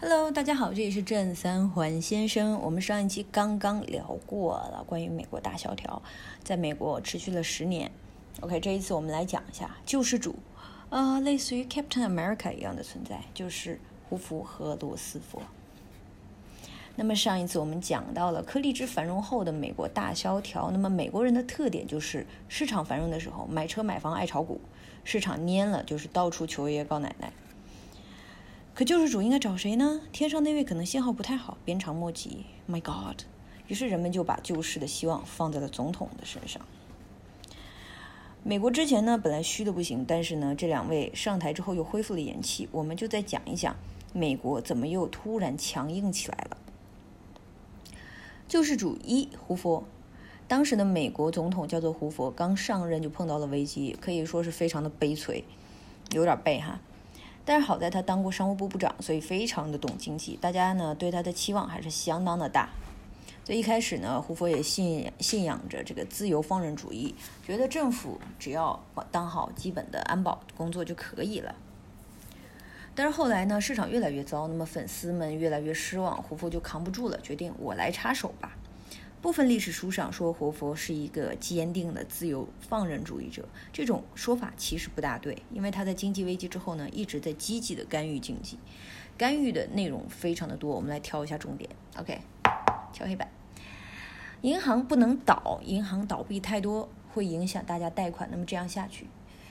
Hello，大家好，这里是郑三环先生。我们上一期刚刚聊过了关于美国大萧条，在美国持续了十年。OK，这一次我们来讲一下救世主，呃，类似于 Captain America 一样的存在，就是胡佛和罗斯福。那么上一次我们讲到了颗粒之繁荣后的美国大萧条。那么美国人的特点就是市场繁荣的时候买车买房爱炒股，市场蔫了就是到处求爷爷告奶奶。可救世主应该找谁呢？天上那位可能信号不太好，鞭长莫及。My God！于是人们就把救世的希望放在了总统的身上。美国之前呢本来虚的不行，但是呢这两位上台之后又恢复了元气。我们就再讲一讲美国怎么又突然强硬起来了。救世主一胡佛，当时的美国总统叫做胡佛，刚上任就碰到了危机，可以说是非常的悲催，有点背哈。但是好在他当过商务部部长，所以非常的懂经济，大家呢对他的期望还是相当的大。所以一开始呢，胡佛也信信仰着这个自由放任主义，觉得政府只要当好基本的安保工作就可以了。但是后来呢，市场越来越糟，那么粉丝们越来越失望，胡佛就扛不住了，决定我来插手吧。部分历史书上说活佛是一个坚定的自由放任主义者，这种说法其实不大对，因为他在经济危机之后呢，一直在积极的干预经济，干预的内容非常的多，我们来挑一下重点。OK，敲黑板。银行不能倒，银行倒闭太多会影响大家贷款，那么这样下去，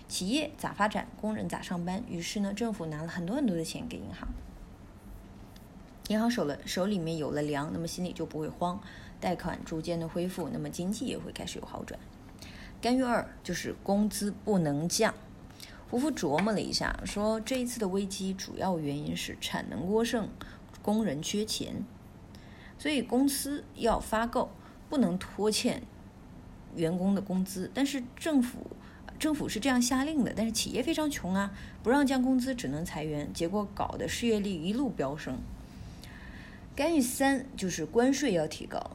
企业咋发展，工人咋上班？于是呢，政府拿了很多很多的钱给银行，银行手了手里面有了粮，那么心里就不会慌。贷款逐渐的恢复，那么经济也会开始有好转。干预二就是工资不能降。胡夫琢磨了一下，说这一次的危机主要原因是产能过剩，工人缺钱，所以公司要发够，不能拖欠员工的工资。但是政府政府是这样下令的，但是企业非常穷啊，不让降工资，只能裁员，结果搞得失业率一路飙升。干预三就是关税要提高。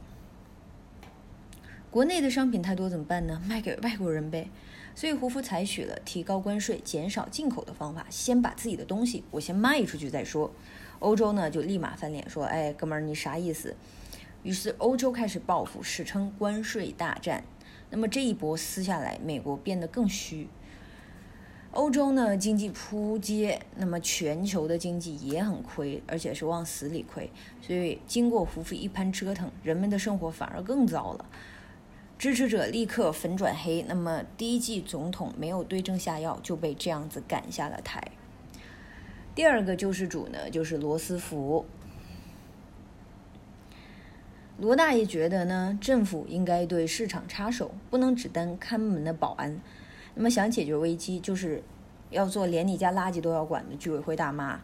国内的商品太多怎么办呢？卖给外国人呗。所以胡佛采取了提高关税、减少进口的方法，先把自己的东西我先卖出去再说。欧洲呢就立马翻脸说：“哎，哥们儿，你啥意思？”于是欧洲开始报复，史称关税大战。那么这一波撕下来，美国变得更虚。欧洲呢经济扑街，那么全球的经济也很亏，而且是往死里亏。所以经过胡佛一番折腾，人们的生活反而更糟了。支持者立刻粉转黑，那么第一季总统没有对症下药，就被这样子赶下了台。第二个救世主呢，就是罗斯福。罗大爷觉得呢，政府应该对市场插手，不能只当看门的保安。那么想解决危机，就是要做连你家垃圾都要管的居委会大妈。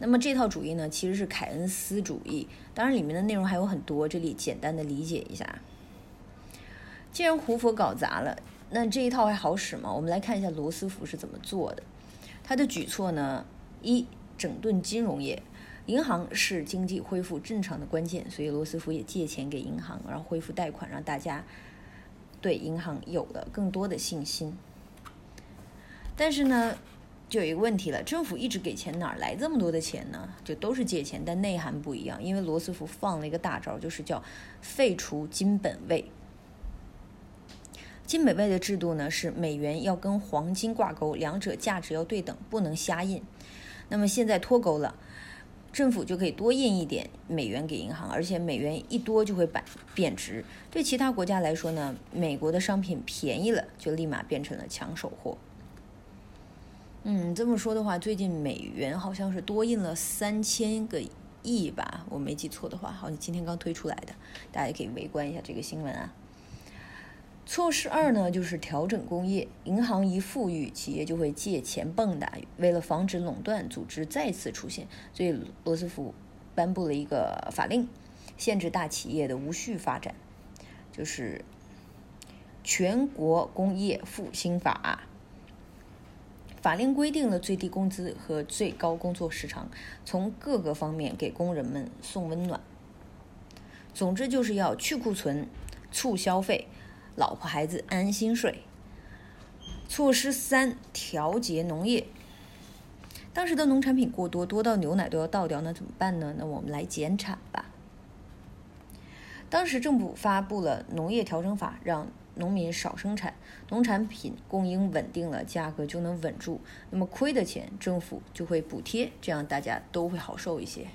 那么这套主义呢，其实是凯恩斯主义，当然里面的内容还有很多，这里简单的理解一下。既然胡佛搞砸了，那这一套还好使吗？我们来看一下罗斯福是怎么做的。他的举措呢，一整顿金融业，银行是经济恢复正常的关键，所以罗斯福也借钱给银行，然后恢复贷款，让大家对银行有了更多的信心。但是呢，就有一个问题了，政府一直给钱，哪来这么多的钱呢？就都是借钱，但内涵不一样。因为罗斯福放了一个大招，就是叫废除金本位。金本位的制度呢，是美元要跟黄金挂钩，两者价值要对等，不能瞎印。那么现在脱钩了，政府就可以多印一点美元给银行，而且美元一多就会贬贬值。对其他国家来说呢，美国的商品便宜了，就立马变成了抢手货。嗯，这么说的话，最近美元好像是多印了三千个亿吧，我没记错的话，好像今天刚推出来的，大家可以围观一下这个新闻啊。措施二呢，就是调整工业。银行一富裕，企业就会借钱蹦跶。为了防止垄断组织再次出现，所以罗斯福颁布了一个法令，限制大企业的无序发展，就是《全国工业复兴法》。法令规定了最低工资和最高工作时长，从各个方面给工人们送温暖。总之就是要去库存，促消费。老婆孩子安心睡。措施三：调节农业。当时的农产品过多，多到牛奶都要倒掉，那怎么办呢？那我们来减产吧。当时政府发布了农业调整法，让农民少生产，农产品供应稳定了，价格就能稳住。那么亏的钱，政府就会补贴，这样大家都会好受一些。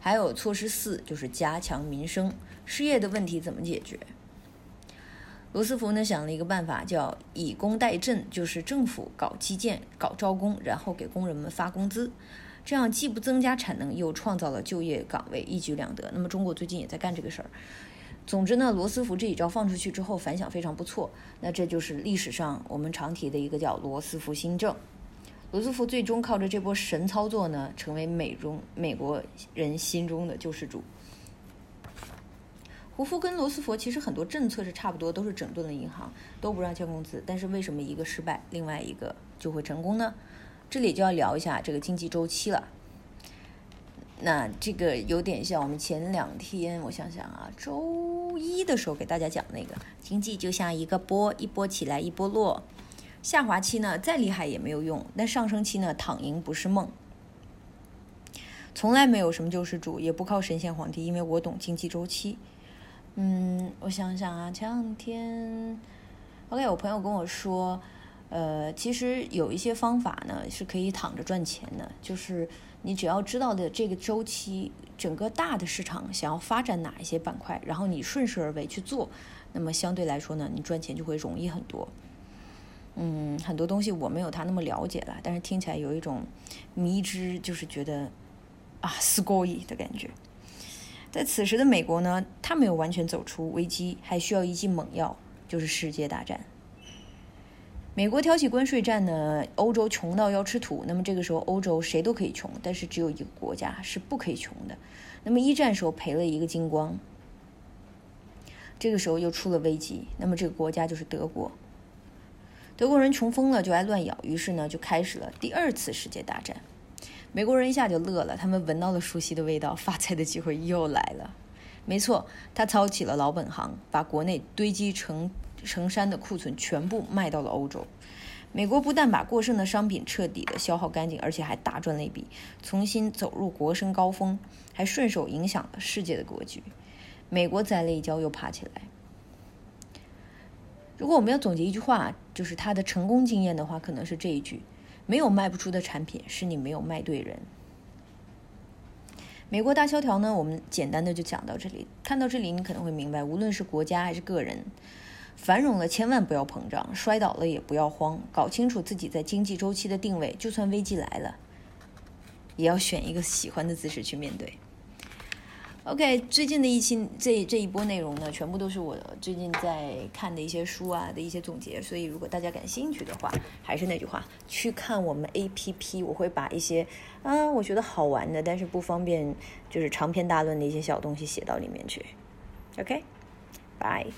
还有措施四，就是加强民生，失业的问题怎么解决？罗斯福呢想了一个办法，叫以工代赈，就是政府搞基建、搞招工，然后给工人们发工资，这样既不增加产能，又创造了就业岗位，一举两得。那么中国最近也在干这个事儿。总之呢，罗斯福这一招放出去之后，反响非常不错。那这就是历史上我们常提的一个叫罗斯福新政。罗斯福最终靠着这波神操作呢，成为美中美国人心中的救世主。胡夫跟罗斯福其实很多政策是差不多，都是整顿了银行，都不让降工资。但是为什么一个失败，另外一个就会成功呢？这里就要聊一下这个经济周期了。那这个有点像我们前两天，我想想啊，周一的时候给大家讲那个经济就像一个波，一波起来一波落，下滑期呢再厉害也没有用，但上升期呢躺赢不是梦。从来没有什么救世主，也不靠神仙皇帝，因为我懂经济周期。嗯，我想想啊，前两天，OK，我朋友跟我说，呃，其实有一些方法呢是可以躺着赚钱的，就是你只要知道的这个周期，整个大的市场想要发展哪一些板块，然后你顺势而为去做，那么相对来说呢，你赚钱就会容易很多。嗯，很多东西我没有他那么了解了，但是听起来有一种迷之，就是觉得啊，すごい的感觉。 在此时的美国呢，它没有完全走出危机，还需要一剂猛药，就是世界大战。美国挑起关税战呢，欧洲穷到要吃土。那么这个时候，欧洲谁都可以穷，但是只有一个国家是不可以穷的。那么一战时候赔了一个精光，这个时候又出了危机。那么这个国家就是德国。德国人穷疯了，就爱乱咬，于是呢，就开始了第二次世界大战。美国人一下就乐了，他们闻到了熟悉的味道，发财的机会又来了。没错，他操起了老本行，把国内堆积成成山的库存全部卖到了欧洲。美国不但把过剩的商品彻底的消耗干净，而且还大赚了一笔，重新走入国生高峰，还顺手影响了世界的格局。美国栽了一跤又爬起来。如果我们要总结一句话，就是他的成功经验的话，可能是这一句。没有卖不出的产品，是你没有卖对人。美国大萧条呢？我们简单的就讲到这里。看到这里，你可能会明白，无论是国家还是个人，繁荣了千万不要膨胀，摔倒了也不要慌，搞清楚自己在经济周期的定位，就算危机来了，也要选一个喜欢的姿势去面对。OK，最近的一期这这一波内容呢，全部都是我最近在看的一些书啊的一些总结。所以如果大家感兴趣的话，还是那句话，去看我们 APP，我会把一些啊我觉得好玩的，但是不方便就是长篇大论的一些小东西写到里面去。OK，Bye。